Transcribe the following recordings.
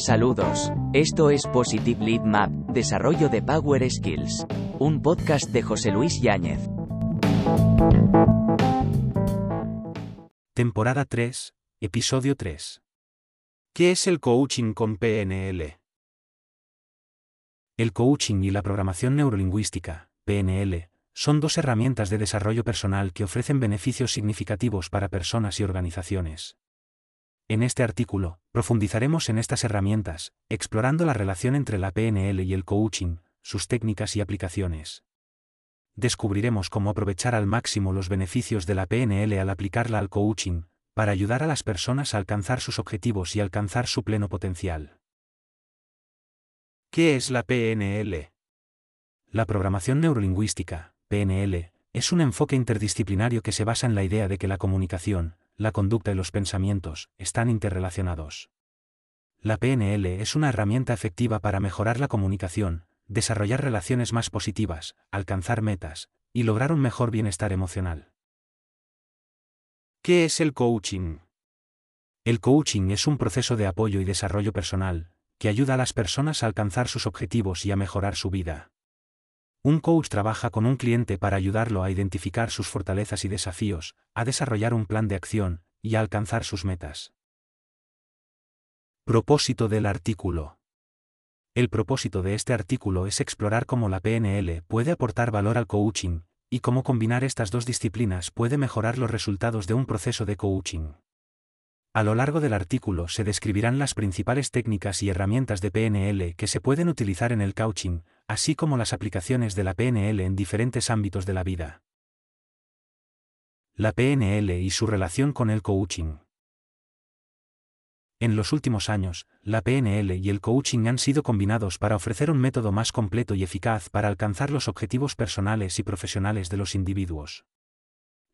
Saludos. Esto es Positive Lead Map, Desarrollo de Power Skills. Un podcast de José Luis Yáñez. Temporada 3, Episodio 3. ¿Qué es el coaching con PNL? El coaching y la programación neurolingüística, PNL, son dos herramientas de desarrollo personal que ofrecen beneficios significativos para personas y organizaciones. En este artículo, profundizaremos en estas herramientas, explorando la relación entre la PNL y el coaching, sus técnicas y aplicaciones. Descubriremos cómo aprovechar al máximo los beneficios de la PNL al aplicarla al coaching, para ayudar a las personas a alcanzar sus objetivos y alcanzar su pleno potencial. ¿Qué es la PNL? La programación neurolingüística, PNL, es un enfoque interdisciplinario que se basa en la idea de que la comunicación, la conducta y los pensamientos, están interrelacionados. La PNL es una herramienta efectiva para mejorar la comunicación, desarrollar relaciones más positivas, alcanzar metas, y lograr un mejor bienestar emocional. ¿Qué es el coaching? El coaching es un proceso de apoyo y desarrollo personal, que ayuda a las personas a alcanzar sus objetivos y a mejorar su vida. Un coach trabaja con un cliente para ayudarlo a identificar sus fortalezas y desafíos, a desarrollar un plan de acción, y a alcanzar sus metas. Propósito del artículo. El propósito de este artículo es explorar cómo la PNL puede aportar valor al coaching, y cómo combinar estas dos disciplinas puede mejorar los resultados de un proceso de coaching. A lo largo del artículo se describirán las principales técnicas y herramientas de PNL que se pueden utilizar en el coaching, así como las aplicaciones de la PNL en diferentes ámbitos de la vida. La PNL y su relación con el coaching. En los últimos años, la PNL y el coaching han sido combinados para ofrecer un método más completo y eficaz para alcanzar los objetivos personales y profesionales de los individuos.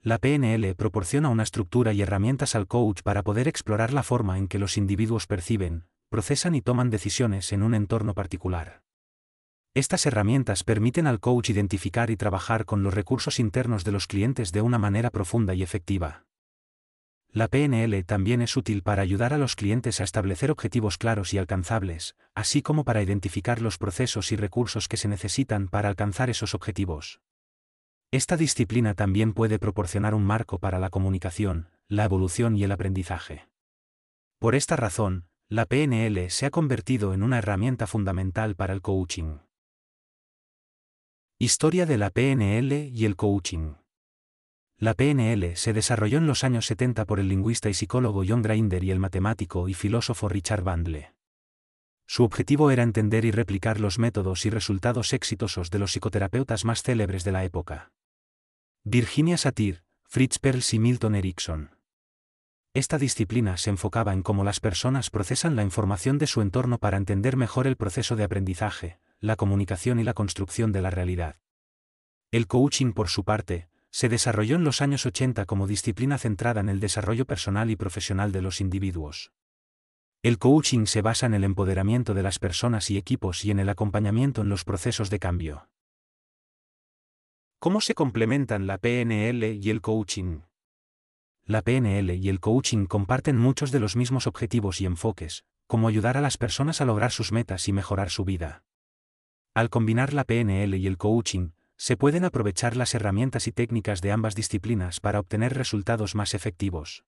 La PNL proporciona una estructura y herramientas al coach para poder explorar la forma en que los individuos perciben, procesan y toman decisiones en un entorno particular. Estas herramientas permiten al coach identificar y trabajar con los recursos internos de los clientes de una manera profunda y efectiva. La PNL también es útil para ayudar a los clientes a establecer objetivos claros y alcanzables, así como para identificar los procesos y recursos que se necesitan para alcanzar esos objetivos. Esta disciplina también puede proporcionar un marco para la comunicación, la evolución y el aprendizaje. Por esta razón, la PNL se ha convertido en una herramienta fundamental para el coaching. Historia de la PNL y el coaching. La PNL se desarrolló en los años 70 por el lingüista y psicólogo John Grinder y el matemático y filósofo Richard Bandle. Su objetivo era entender y replicar los métodos y resultados exitosos de los psicoterapeutas más célebres de la época. Virginia Satir, Fritz Perls y Milton Erickson. Esta disciplina se enfocaba en cómo las personas procesan la información de su entorno para entender mejor el proceso de aprendizaje, la comunicación y la construcción de la realidad. El coaching, por su parte, se desarrolló en los años 80 como disciplina centrada en el desarrollo personal y profesional de los individuos. El coaching se basa en el empoderamiento de las personas y equipos y en el acompañamiento en los procesos de cambio. ¿Cómo se complementan la PNL y el coaching? La PNL y el coaching comparten muchos de los mismos objetivos y enfoques, como ayudar a las personas a lograr sus metas y mejorar su vida. Al combinar la PNL y el coaching, se pueden aprovechar las herramientas y técnicas de ambas disciplinas para obtener resultados más efectivos.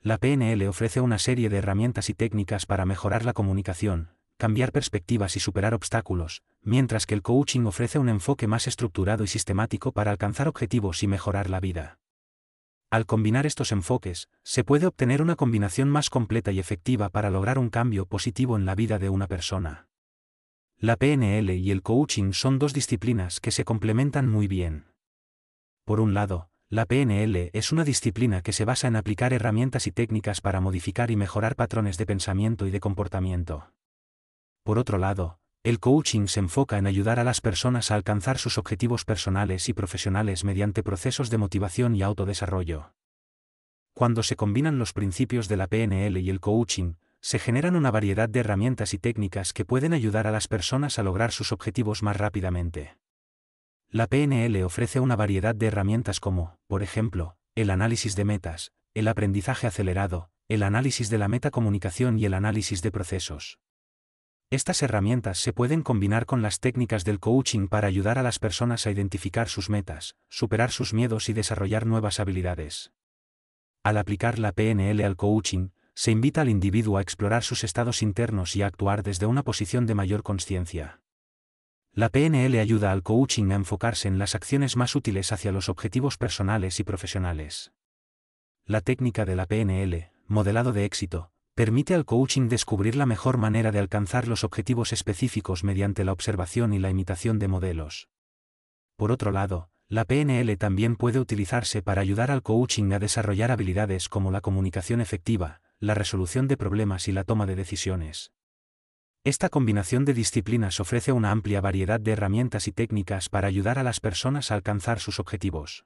La PNL ofrece una serie de herramientas y técnicas para mejorar la comunicación, cambiar perspectivas y superar obstáculos, mientras que el coaching ofrece un enfoque más estructurado y sistemático para alcanzar objetivos y mejorar la vida. Al combinar estos enfoques, se puede obtener una combinación más completa y efectiva para lograr un cambio positivo en la vida de una persona. La PNL y el coaching son dos disciplinas que se complementan muy bien. Por un lado, la PNL es una disciplina que se basa en aplicar herramientas y técnicas para modificar y mejorar patrones de pensamiento y de comportamiento. Por otro lado, el coaching se enfoca en ayudar a las personas a alcanzar sus objetivos personales y profesionales mediante procesos de motivación y autodesarrollo. Cuando se combinan los principios de la PNL y el coaching, se generan una variedad de herramientas y técnicas que pueden ayudar a las personas a lograr sus objetivos más rápidamente. La PNL ofrece una variedad de herramientas como, por ejemplo, el análisis de metas, el aprendizaje acelerado, el análisis de la metacomunicación y el análisis de procesos. Estas herramientas se pueden combinar con las técnicas del coaching para ayudar a las personas a identificar sus metas, superar sus miedos y desarrollar nuevas habilidades. Al aplicar la PNL al coaching, se invita al individuo a explorar sus estados internos y a actuar desde una posición de mayor conciencia. La PNL ayuda al coaching a enfocarse en las acciones más útiles hacia los objetivos personales y profesionales. La técnica de la PNL, modelado de éxito, permite al coaching descubrir la mejor manera de alcanzar los objetivos específicos mediante la observación y la imitación de modelos. Por otro lado, la PNL también puede utilizarse para ayudar al coaching a desarrollar habilidades como la comunicación efectiva, la resolución de problemas y la toma de decisiones. Esta combinación de disciplinas ofrece una amplia variedad de herramientas y técnicas para ayudar a las personas a alcanzar sus objetivos.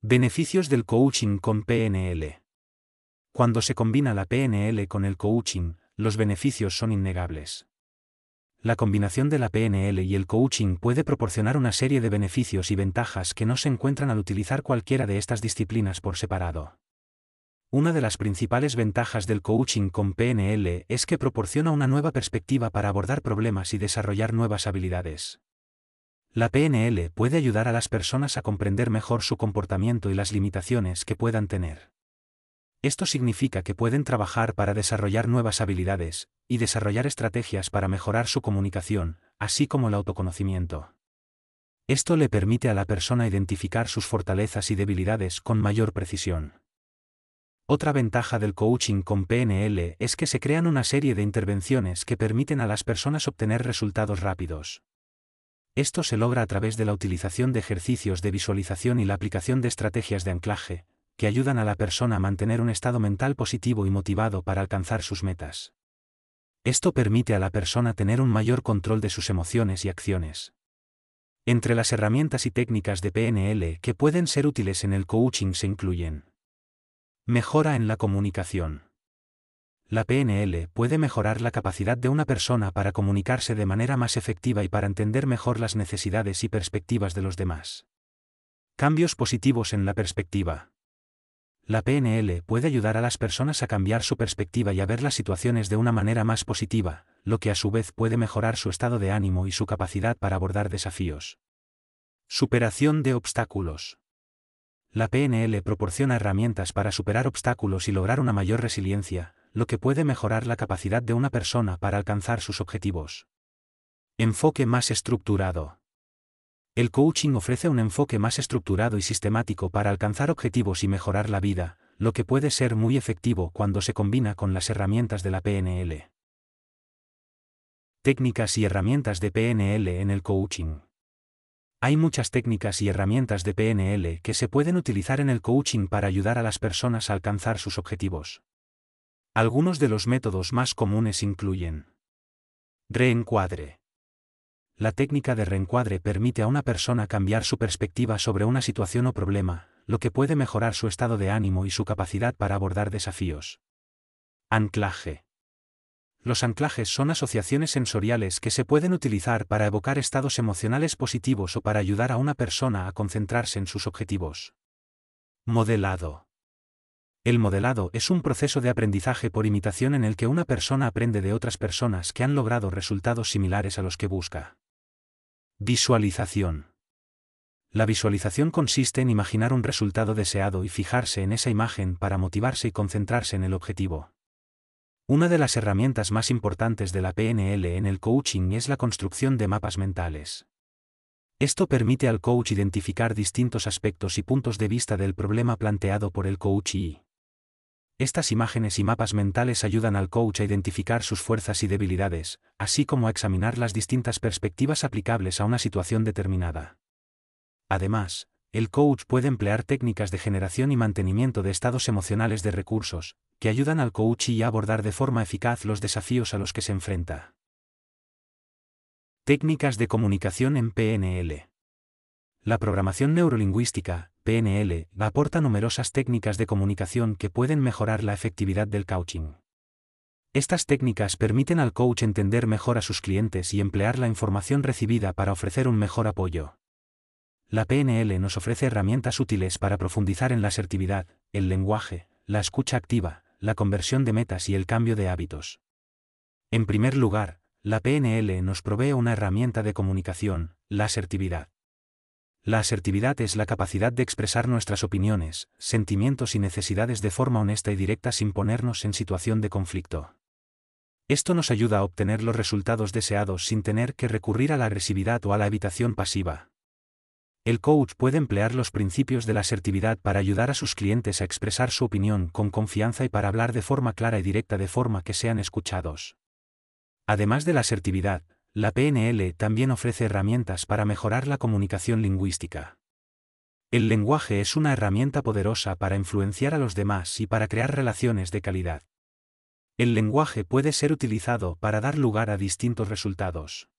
Beneficios del coaching con PNL. Cuando se combina la PNL con el coaching, los beneficios son innegables. La combinación de la PNL y el coaching puede proporcionar una serie de beneficios y ventajas que no se encuentran al utilizar cualquiera de estas disciplinas por separado. Una de las principales ventajas del coaching con PNL es que proporciona una nueva perspectiva para abordar problemas y desarrollar nuevas habilidades. La PNL puede ayudar a las personas a comprender mejor su comportamiento y las limitaciones que puedan tener. Esto significa que pueden trabajar para desarrollar nuevas habilidades, y desarrollar estrategias para mejorar su comunicación, así como el autoconocimiento. Esto le permite a la persona identificar sus fortalezas y debilidades con mayor precisión. Otra ventaja del coaching con PNL es que se crean una serie de intervenciones que permiten a las personas obtener resultados rápidos. Esto se logra a través de la utilización de ejercicios de visualización y la aplicación de estrategias de anclaje, que ayudan a la persona a mantener un estado mental positivo y motivado para alcanzar sus metas. Esto permite a la persona tener un mayor control de sus emociones y acciones. Entre las herramientas y técnicas de PNL que pueden ser útiles en el coaching se incluyen Mejora en la comunicación. La PNL puede mejorar la capacidad de una persona para comunicarse de manera más efectiva y para entender mejor las necesidades y perspectivas de los demás. Cambios positivos en la perspectiva. La PNL puede ayudar a las personas a cambiar su perspectiva y a ver las situaciones de una manera más positiva, lo que a su vez puede mejorar su estado de ánimo y su capacidad para abordar desafíos. Superación de obstáculos. La PNL proporciona herramientas para superar obstáculos y lograr una mayor resiliencia, lo que puede mejorar la capacidad de una persona para alcanzar sus objetivos. Enfoque más estructurado. El coaching ofrece un enfoque más estructurado y sistemático para alcanzar objetivos y mejorar la vida, lo que puede ser muy efectivo cuando se combina con las herramientas de la PNL. Técnicas y herramientas de PNL en el coaching. Hay muchas técnicas y herramientas de PNL que se pueden utilizar en el coaching para ayudar a las personas a alcanzar sus objetivos. Algunos de los métodos más comunes incluyen Reencuadre. La técnica de reencuadre permite a una persona cambiar su perspectiva sobre una situación o problema, lo que puede mejorar su estado de ánimo y su capacidad para abordar desafíos. Anclaje. Los anclajes son asociaciones sensoriales que se pueden utilizar para evocar estados emocionales positivos o para ayudar a una persona a concentrarse en sus objetivos. Modelado. El modelado es un proceso de aprendizaje por imitación en el que una persona aprende de otras personas que han logrado resultados similares a los que busca. Visualización. La visualización consiste en imaginar un resultado deseado y fijarse en esa imagen para motivarse y concentrarse en el objetivo. Una de las herramientas más importantes de la PNL en el coaching es la construcción de mapas mentales. Esto permite al coach identificar distintos aspectos y puntos de vista del problema planteado por el coachee. Estas imágenes y mapas mentales ayudan al coach a identificar sus fuerzas y debilidades, así como a examinar las distintas perspectivas aplicables a una situación determinada. Además, el coach puede emplear técnicas de generación y mantenimiento de estados emocionales de recursos, que ayudan al coach a abordar de forma eficaz los desafíos a los que se enfrenta. Técnicas de comunicación en PNL. La programación neurolingüística, PNL, aporta numerosas técnicas de comunicación que pueden mejorar la efectividad del coaching. Estas técnicas permiten al coach entender mejor a sus clientes y emplear la información recibida para ofrecer un mejor apoyo. La PNL nos ofrece herramientas útiles para profundizar en la asertividad, el lenguaje, la escucha activa, la conversión de metas y el cambio de hábitos. En primer lugar, la PNL nos provee una herramienta de comunicación, la asertividad. La asertividad es la capacidad de expresar nuestras opiniones, sentimientos y necesidades de forma honesta y directa sin ponernos en situación de conflicto. Esto nos ayuda a obtener los resultados deseados sin tener que recurrir a la agresividad o a la evitación pasiva. El coach puede emplear los principios de la asertividad para ayudar a sus clientes a expresar su opinión con confianza y para hablar de forma clara y directa de forma que sean escuchados. Además de la asertividad, la PNL también ofrece herramientas para mejorar la comunicación lingüística. El lenguaje es una herramienta poderosa para influenciar a los demás y para crear relaciones de calidad. El lenguaje puede ser utilizado para dar lugar a distintos resultados.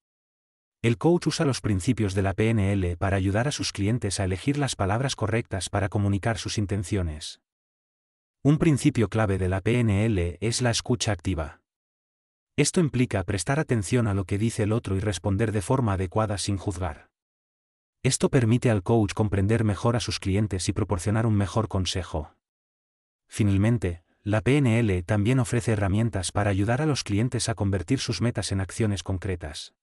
El coach usa los principios de la PNL para ayudar a sus clientes a elegir las palabras correctas para comunicar sus intenciones. Un principio clave de la PNL es la escucha activa. Esto implica prestar atención a lo que dice el otro y responder de forma adecuada sin juzgar. Esto permite al coach comprender mejor a sus clientes y proporcionar un mejor consejo. Finalmente, la PNL también ofrece herramientas para ayudar a los clientes a convertir sus metas en acciones concretas.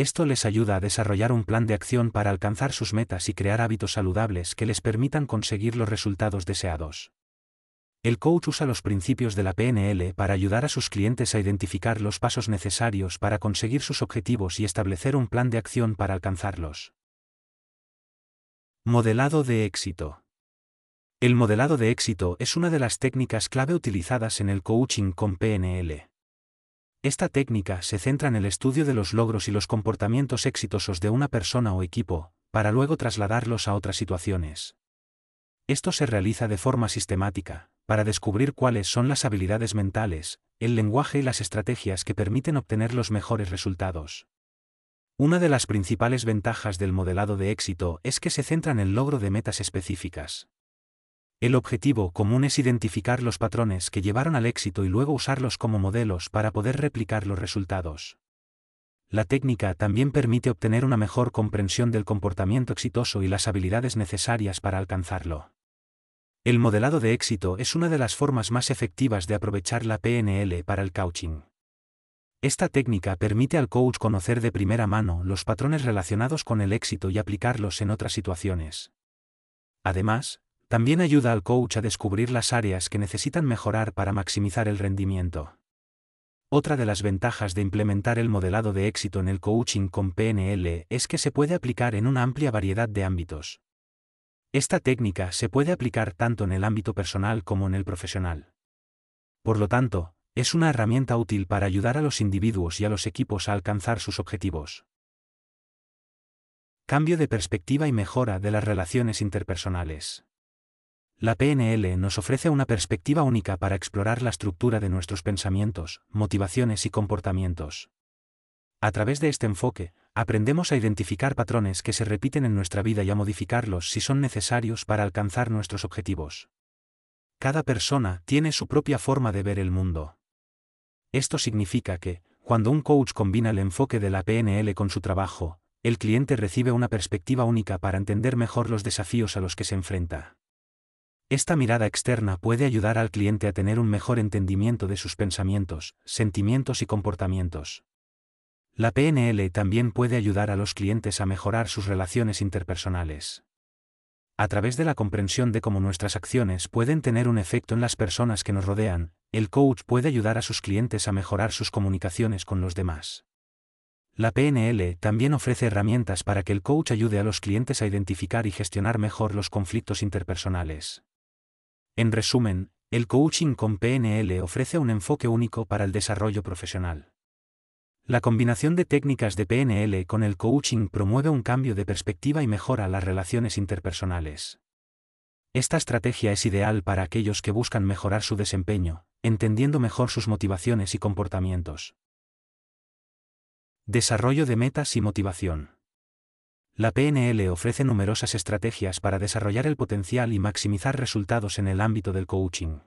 Esto les ayuda a desarrollar un plan de acción para alcanzar sus metas y crear hábitos saludables que les permitan conseguir los resultados deseados. El coach usa los principios de la PNL para ayudar a sus clientes a identificar los pasos necesarios para conseguir sus objetivos y establecer un plan de acción para alcanzarlos. Modelado de éxito. El modelado de éxito es una de las técnicas clave utilizadas en el coaching con PNL. Esta técnica se centra en el estudio de los logros y los comportamientos exitosos de una persona o equipo, para luego trasladarlos a otras situaciones. Esto se realiza de forma sistemática, para descubrir cuáles son las habilidades mentales, el lenguaje y las estrategias que permiten obtener los mejores resultados. Una de las principales ventajas del modelado de éxito es que se centra en el logro de metas específicas. El objetivo común es identificar los patrones que llevaron al éxito y luego usarlos como modelos para poder replicar los resultados. La técnica también permite obtener una mejor comprensión del comportamiento exitoso y las habilidades necesarias para alcanzarlo. El modelado de éxito es una de las formas más efectivas de aprovechar la PNL para el coaching. Esta técnica permite al coach conocer de primera mano los patrones relacionados con el éxito y aplicarlos en otras situaciones. Además, también ayuda al coach a descubrir las áreas que necesitan mejorar para maximizar el rendimiento. Otra de las ventajas de implementar el modelado de éxito en el coaching con PNL es que se puede aplicar en una amplia variedad de ámbitos. Esta técnica se puede aplicar tanto en el ámbito personal como en el profesional. Por lo tanto, es una herramienta útil para ayudar a los individuos y a los equipos a alcanzar sus objetivos. Cambio de perspectiva y mejora de las relaciones interpersonales. La PNL nos ofrece una perspectiva única para explorar la estructura de nuestros pensamientos, motivaciones y comportamientos. A través de este enfoque, aprendemos a identificar patrones que se repiten en nuestra vida y a modificarlos si son necesarios para alcanzar nuestros objetivos. Cada persona tiene su propia forma de ver el mundo. Esto significa que, cuando un coach combina el enfoque de la PNL con su trabajo, el cliente recibe una perspectiva única para entender mejor los desafíos a los que se enfrenta. Esta mirada externa puede ayudar al cliente a tener un mejor entendimiento de sus pensamientos, sentimientos y comportamientos. La PNL también puede ayudar a los clientes a mejorar sus relaciones interpersonales. A través de la comprensión de cómo nuestras acciones pueden tener un efecto en las personas que nos rodean, el coach puede ayudar a sus clientes a mejorar sus comunicaciones con los demás. La PNL también ofrece herramientas para que el coach ayude a los clientes a identificar y gestionar mejor los conflictos interpersonales. En resumen, el coaching con PNL ofrece un enfoque único para el desarrollo profesional. La combinación de técnicas de PNL con el coaching promueve un cambio de perspectiva y mejora las relaciones interpersonales. Esta estrategia es ideal para aquellos que buscan mejorar su desempeño, entendiendo mejor sus motivaciones y comportamientos. Desarrollo de metas y motivación. La PNL ofrece numerosas estrategias para desarrollar el potencial y maximizar resultados en el ámbito del coaching.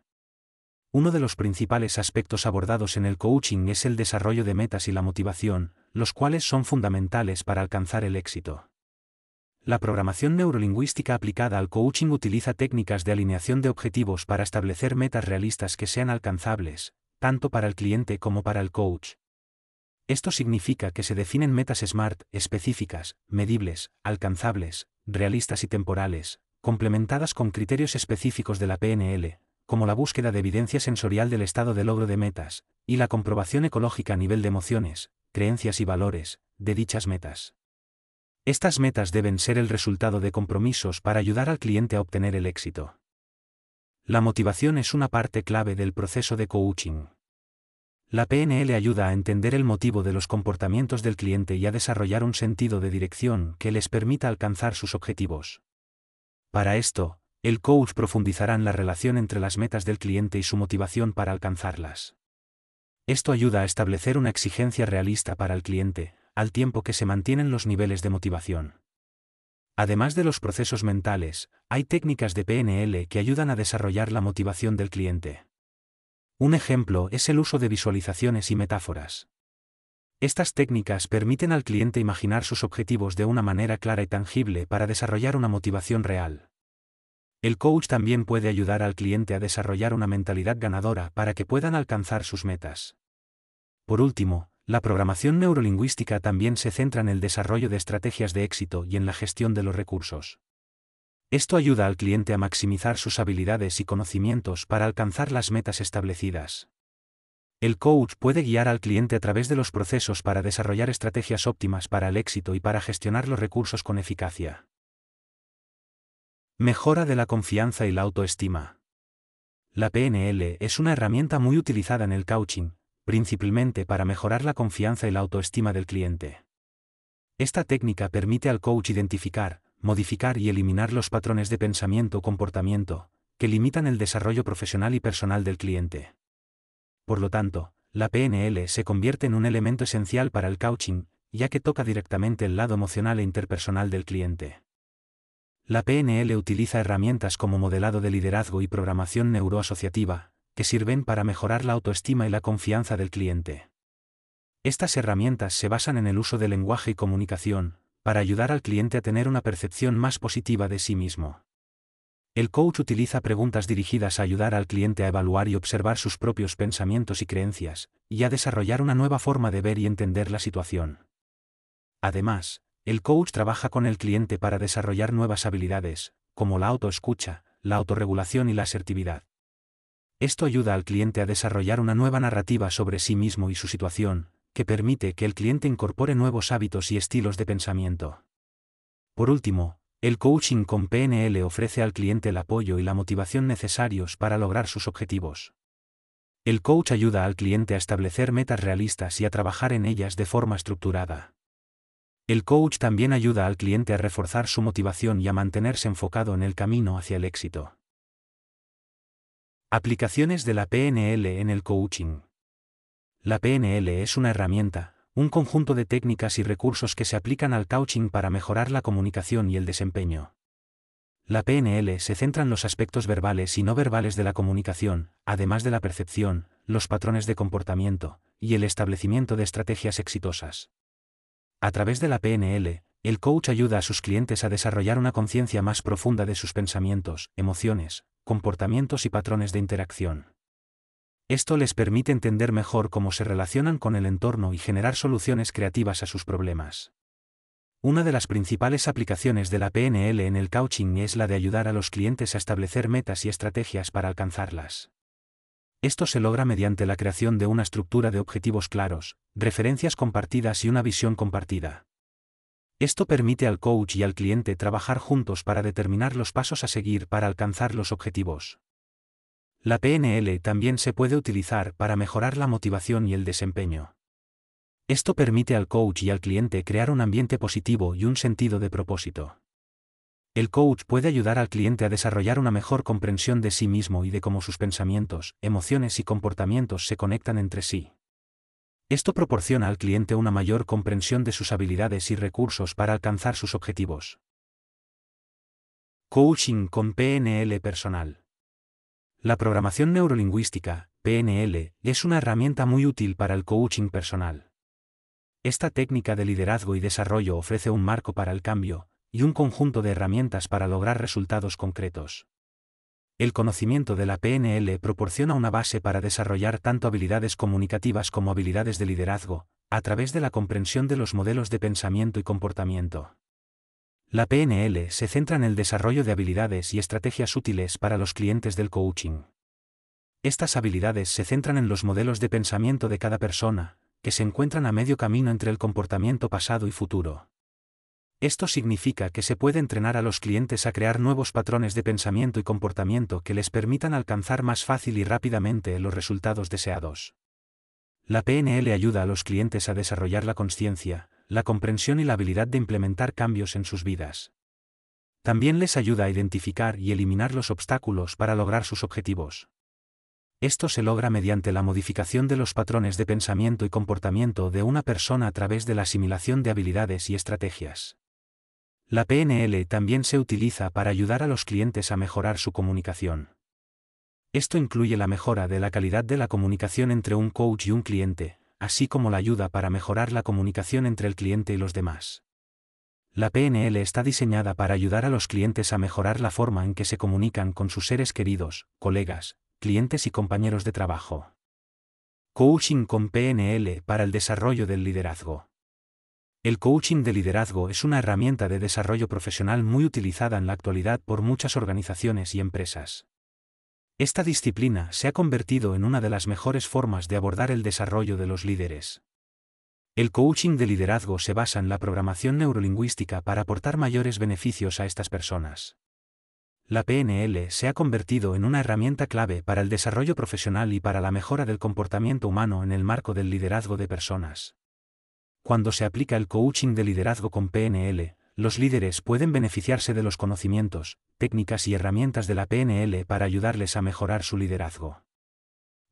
Uno de los principales aspectos abordados en el coaching es el desarrollo de metas y la motivación, los cuales son fundamentales para alcanzar el éxito. La programación neurolingüística aplicada al coaching utiliza técnicas de alineación de objetivos para establecer metas realistas que sean alcanzables, tanto para el cliente como para el coach. Esto significa que se definen metas SMART, específicas, medibles, alcanzables, realistas y temporales, complementadas con criterios específicos de la PNL, como la búsqueda de evidencia sensorial del estado de logro de metas, y la comprobación ecológica a nivel de emociones, creencias y valores, de dichas metas. Estas metas deben ser el resultado de compromisos para ayudar al cliente a obtener el éxito. La motivación es una parte clave del proceso de coaching. La PNL ayuda a entender el motivo de los comportamientos del cliente y a desarrollar un sentido de dirección que les permita alcanzar sus objetivos. Para esto, el coach profundizará en la relación entre las metas del cliente y su motivación para alcanzarlas. Esto ayuda a establecer una exigencia realista para el cliente, al tiempo que se mantienen los niveles de motivación. Además de los procesos mentales, hay técnicas de PNL que ayudan a desarrollar la motivación del cliente. Un ejemplo es el uso de visualizaciones y metáforas. Estas técnicas permiten al cliente imaginar sus objetivos de una manera clara y tangible para desarrollar una motivación real. El coach también puede ayudar al cliente a desarrollar una mentalidad ganadora para que puedan alcanzar sus metas. Por último, la programación neurolingüística también se centra en el desarrollo de estrategias de éxito y en la gestión de los recursos. Esto ayuda al cliente a maximizar sus habilidades y conocimientos para alcanzar las metas establecidas. El coach puede guiar al cliente a través de los procesos para desarrollar estrategias óptimas para el éxito y para gestionar los recursos con eficacia. Mejora de la confianza y la autoestima. La PNL es una herramienta muy utilizada en el coaching, principalmente para mejorar la confianza y la autoestima del cliente. Esta técnica permite al coach identificar, modificar y eliminar los patrones de pensamiento o comportamiento, que limitan el desarrollo profesional y personal del cliente. Por lo tanto, la PNL se convierte en un elemento esencial para el coaching, ya que toca directamente el lado emocional e interpersonal del cliente. La PNL utiliza herramientas como modelado de liderazgo y programación neuroasociativa, que sirven para mejorar la autoestima y la confianza del cliente. Estas herramientas se basan en el uso del lenguaje y comunicación, para ayudar al cliente a tener una percepción más positiva de sí mismo. El coach utiliza preguntas dirigidas a ayudar al cliente a evaluar y observar sus propios pensamientos y creencias, y a desarrollar una nueva forma de ver y entender la situación. Además, el coach trabaja con el cliente para desarrollar nuevas habilidades, como la autoescucha, la autorregulación y la asertividad. Esto ayuda al cliente a desarrollar una nueva narrativa sobre sí mismo y su situación, que permite que el cliente incorpore nuevos hábitos y estilos de pensamiento. Por último, el coaching con PNL ofrece al cliente el apoyo y la motivación necesarios para lograr sus objetivos. El coach ayuda al cliente a establecer metas realistas y a trabajar en ellas de forma estructurada. El coach también ayuda al cliente a reforzar su motivación y a mantenerse enfocado en el camino hacia el éxito. Aplicaciones de la PNL en el coaching. La PNL es una herramienta, un conjunto de técnicas y recursos que se aplican al coaching para mejorar la comunicación y el desempeño. La PNL se centra en los aspectos verbales y no verbales de la comunicación, además de la percepción, los patrones de comportamiento, y el establecimiento de estrategias exitosas. A través de la PNL, el coach ayuda a sus clientes a desarrollar una conciencia más profunda de sus pensamientos, emociones, comportamientos y patrones de interacción. Esto les permite entender mejor cómo se relacionan con el entorno y generar soluciones creativas a sus problemas. Una de las principales aplicaciones de la PNL en el coaching es la de ayudar a los clientes a establecer metas y estrategias para alcanzarlas. Esto se logra mediante la creación de una estructura de objetivos claros, referencias compartidas y una visión compartida. Esto permite al coach y al cliente trabajar juntos para determinar los pasos a seguir para alcanzar los objetivos. La PNL también se puede utilizar para mejorar la motivación y el desempeño. Esto permite al coach y al cliente crear un ambiente positivo y un sentido de propósito. El coach puede ayudar al cliente a desarrollar una mejor comprensión de sí mismo y de cómo sus pensamientos, emociones y comportamientos se conectan entre sí. Esto proporciona al cliente una mayor comprensión de sus habilidades y recursos para alcanzar sus objetivos. Coaching con PNL personal. La programación neurolingüística, PNL, es una herramienta muy útil para el coaching personal. Esta técnica de liderazgo y desarrollo ofrece un marco para el cambio, y un conjunto de herramientas para lograr resultados concretos. El conocimiento de la PNL proporciona una base para desarrollar tanto habilidades comunicativas como habilidades de liderazgo, a través de la comprensión de los modelos de pensamiento y comportamiento. La PNL se centra en el desarrollo de habilidades y estrategias útiles para los clientes del coaching. Estas habilidades se centran en los modelos de pensamiento de cada persona, que se encuentran a medio camino entre el comportamiento pasado y futuro. Esto significa que se puede entrenar a los clientes a crear nuevos patrones de pensamiento y comportamiento que les permitan alcanzar más fácil y rápidamente los resultados deseados. La PNL ayuda a los clientes a desarrollar la conciencia, la comprensión y la habilidad de implementar cambios en sus vidas. También les ayuda a identificar y eliminar los obstáculos para lograr sus objetivos. Esto se logra mediante la modificación de los patrones de pensamiento y comportamiento de una persona a través de la asimilación de habilidades y estrategias. La PNL también se utiliza para ayudar a los clientes a mejorar su comunicación. Esto incluye la mejora de la calidad de la comunicación entre un coach y un cliente, así como la ayuda para mejorar la comunicación entre el cliente y los demás. La PNL está diseñada para ayudar a los clientes a mejorar la forma en que se comunican con sus seres queridos, colegas, clientes y compañeros de trabajo. Coaching con PNL para el desarrollo del liderazgo. El coaching de liderazgo es una herramienta de desarrollo profesional muy utilizada en la actualidad por muchas organizaciones y empresas. Esta disciplina se ha convertido en una de las mejores formas de abordar el desarrollo de los líderes. El coaching de liderazgo se basa en la programación neurolingüística para aportar mayores beneficios a estas personas. La PNL se ha convertido en una herramienta clave para el desarrollo profesional y para la mejora del comportamiento humano en el marco del liderazgo de personas. Cuando se aplica el coaching de liderazgo con PNL, los líderes pueden beneficiarse de los conocimientos, técnicas y herramientas de la PNL para ayudarles a mejorar su liderazgo.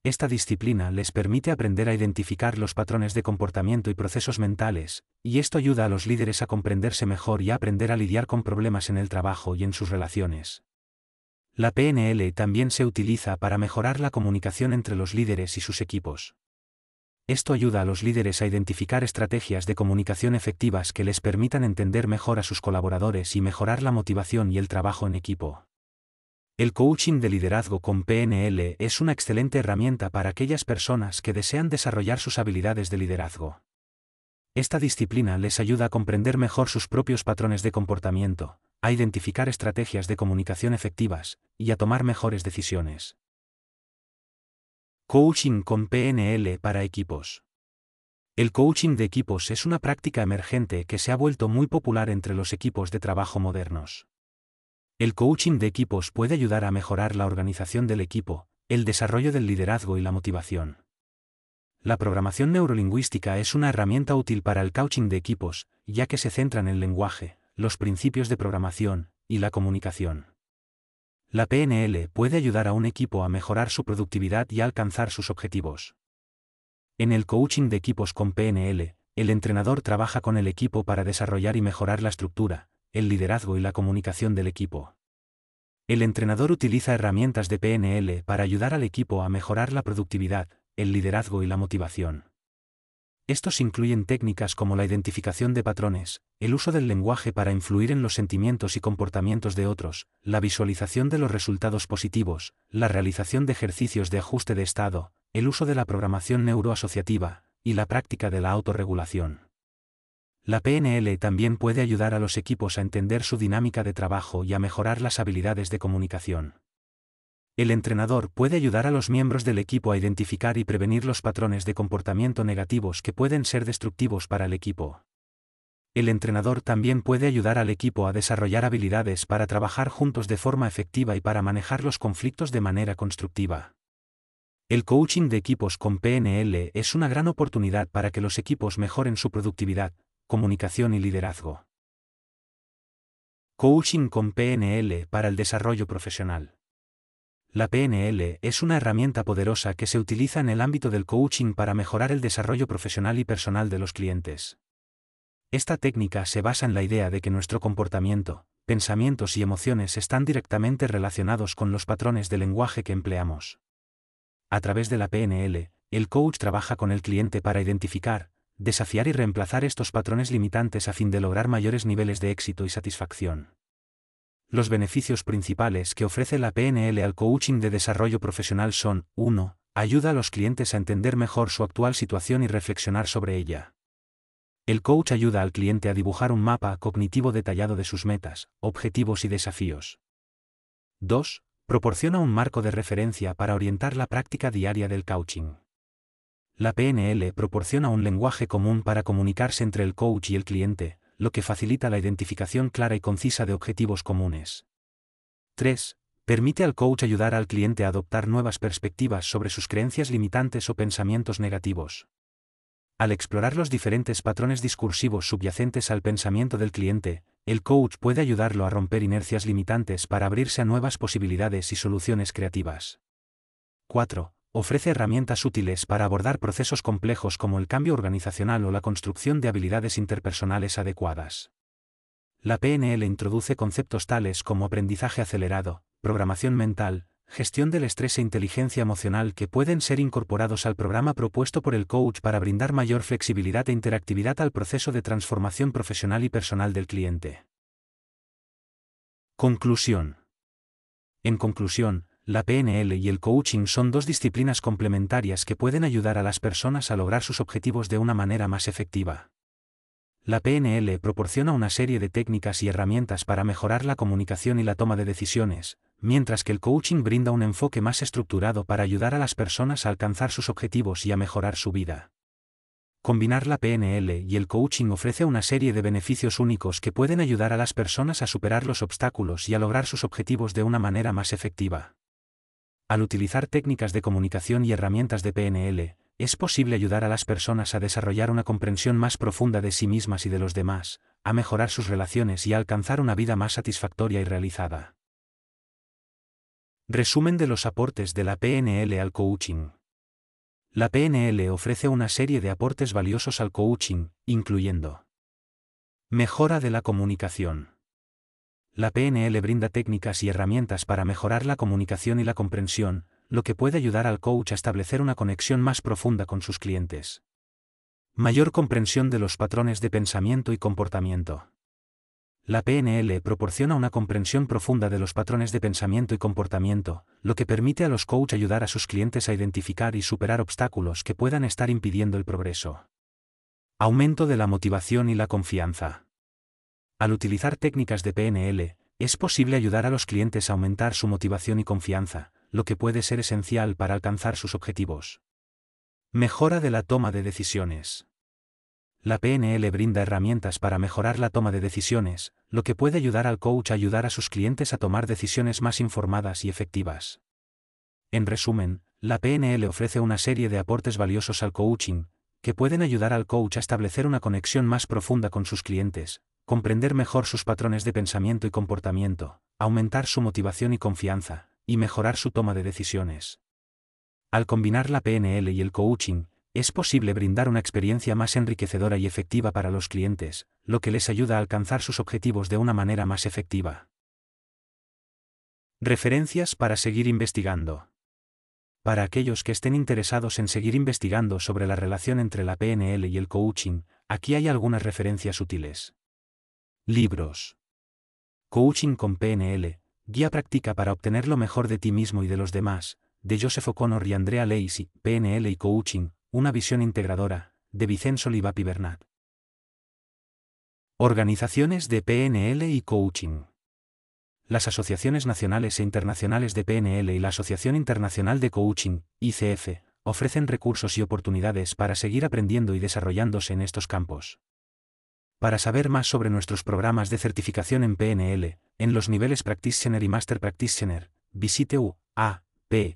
Esta disciplina les permite aprender a identificar los patrones de comportamiento y procesos mentales, y esto ayuda a los líderes a comprenderse mejor y a aprender a lidiar con problemas en el trabajo y en sus relaciones. La PNL también se utiliza para mejorar la comunicación entre los líderes y sus equipos. Esto ayuda a los líderes a identificar estrategias de comunicación efectivas que les permitan entender mejor a sus colaboradores y mejorar la motivación y el trabajo en equipo. El coaching de liderazgo con PNL es una excelente herramienta para aquellas personas que desean desarrollar sus habilidades de liderazgo. Esta disciplina les ayuda a comprender mejor sus propios patrones de comportamiento, a identificar estrategias de comunicación efectivas, y a tomar mejores decisiones. Coaching con PNL para equipos. El coaching de equipos es una práctica emergente que se ha vuelto muy popular entre los equipos de trabajo modernos. El coaching de equipos puede ayudar a mejorar la organización del equipo, el desarrollo del liderazgo y la motivación. La programación neurolingüística es una herramienta útil para el coaching de equipos, ya que se centra en el lenguaje, los principios de programación, y la comunicación. La PNL puede ayudar a un equipo a mejorar su productividad y alcanzar sus objetivos. En el coaching de equipos con PNL, el entrenador trabaja con el equipo para desarrollar y mejorar la estructura, el liderazgo y la comunicación del equipo. El entrenador utiliza herramientas de PNL para ayudar al equipo a mejorar la productividad, el liderazgo y la motivación. Estos incluyen técnicas como la identificación de patrones, el uso del lenguaje para influir en los sentimientos y comportamientos de otros, la visualización de los resultados positivos, la realización de ejercicios de ajuste de estado, el uso de la programación neuroasociativa, y la práctica de la autorregulación. La PNL también puede ayudar a los equipos a entender su dinámica de trabajo y a mejorar las habilidades de comunicación. El entrenador puede ayudar a los miembros del equipo a identificar y prevenir los patrones de comportamiento negativos que pueden ser destructivos para el equipo. El entrenador también puede ayudar al equipo a desarrollar habilidades para trabajar juntos de forma efectiva y para manejar los conflictos de manera constructiva. El coaching de equipos con PNL es una gran oportunidad para que los equipos mejoren su productividad, comunicación y liderazgo. Coaching con PNL para el desarrollo profesional. La PNL es una herramienta poderosa que se utiliza en el ámbito del coaching para mejorar el desarrollo profesional y personal de los clientes. Esta técnica se basa en la idea de que nuestro comportamiento, pensamientos y emociones están directamente relacionados con los patrones de lenguaje que empleamos. A través de la PNL, el coach trabaja con el cliente para identificar, desafiar y reemplazar estos patrones limitantes a fin de lograr mayores niveles de éxito y satisfacción. Los beneficios principales que ofrece la PNL al coaching de desarrollo profesional son 1. Ayuda a los clientes a entender mejor su actual situación y reflexionar sobre ella. El coach ayuda al cliente a dibujar un mapa cognitivo detallado de sus metas, objetivos y desafíos. 2. Proporciona un marco de referencia para orientar la práctica diaria del coaching. La PNL proporciona un lenguaje común para comunicarse entre el coach y el cliente, lo que facilita la identificación clara y concisa de objetivos comunes. 3. Permite al coach ayudar al cliente a adoptar nuevas perspectivas sobre sus creencias limitantes o pensamientos negativos. Al explorar los diferentes patrones discursivos subyacentes al pensamiento del cliente, el coach puede ayudarlo a romper inercias limitantes para abrirse a nuevas posibilidades y soluciones creativas. 4 ofrece herramientas útiles para abordar procesos complejos como el cambio organizacional o la construcción de habilidades interpersonales adecuadas. La PNL introduce conceptos tales como aprendizaje acelerado, programación mental, gestión del estrés e inteligencia emocional que pueden ser incorporados al programa propuesto por el coach para brindar mayor flexibilidad e interactividad al proceso de transformación profesional y personal del cliente. Conclusión. En conclusión, la PNL y el coaching son dos disciplinas complementarias que pueden ayudar a las personas a lograr sus objetivos de una manera más efectiva. La PNL proporciona una serie de técnicas y herramientas para mejorar la comunicación y la toma de decisiones, mientras que el coaching brinda un enfoque más estructurado para ayudar a las personas a alcanzar sus objetivos y a mejorar su vida. Combinar la PNL y el coaching ofrece una serie de beneficios únicos que pueden ayudar a las personas a superar los obstáculos y a lograr sus objetivos de una manera más efectiva. Al utilizar técnicas de comunicación y herramientas de PNL, es posible ayudar a las personas a desarrollar una comprensión más profunda de sí mismas y de los demás, a mejorar sus relaciones y a alcanzar una vida más satisfactoria y realizada. Resumen de los aportes de la PNL al coaching. La PNL ofrece una serie de aportes valiosos al coaching, incluyendo Mejora de la comunicación. La PNL brinda técnicas y herramientas para mejorar la comunicación y la comprensión, lo que puede ayudar al coach a establecer una conexión más profunda con sus clientes. Mayor comprensión de los patrones de pensamiento y comportamiento. La PNL proporciona una comprensión profunda de los patrones de pensamiento y comportamiento, lo que permite a los coach ayudar a sus clientes a identificar y superar obstáculos que puedan estar impidiendo el progreso. Aumento de la motivación y la confianza. Al utilizar técnicas de PNL, es posible ayudar a los clientes a aumentar su motivación y confianza, lo que puede ser esencial para alcanzar sus objetivos. Mejora de la toma de decisiones. La PNL brinda herramientas para mejorar la toma de decisiones, lo que puede ayudar al coach a ayudar a sus clientes a tomar decisiones más informadas y efectivas. En resumen, la PNL ofrece una serie de aportes valiosos al coaching, que pueden ayudar al coach a establecer una conexión más profunda con sus clientes, comprender mejor sus patrones de pensamiento y comportamiento, aumentar su motivación y confianza, y mejorar su toma de decisiones. Al combinar la PNL y el coaching, es posible brindar una experiencia más enriquecedora y efectiva para los clientes, lo que les ayuda a alcanzar sus objetivos de una manera más efectiva. Referencias para seguir investigando. Para aquellos que estén interesados en seguir investigando sobre la relación entre la PNL y el coaching, aquí hay algunas referencias útiles. Libros. Coaching con PNL, guía práctica para obtener lo mejor de ti mismo y de los demás, de Joseph O'Connor y Andrea Lacey, PNL y Coaching, una visión integradora, de Vicenzo Livapi Bernat. Organizaciones de PNL y Coaching. Las asociaciones nacionales e internacionales de PNL y la Asociación Internacional de Coaching, ICF, ofrecen recursos y oportunidades para seguir aprendiendo y desarrollándose en estos campos. Para saber más sobre nuestros programas de certificación en PNL, en los niveles Practitioner y Master Practitioner, visite uapnl.com.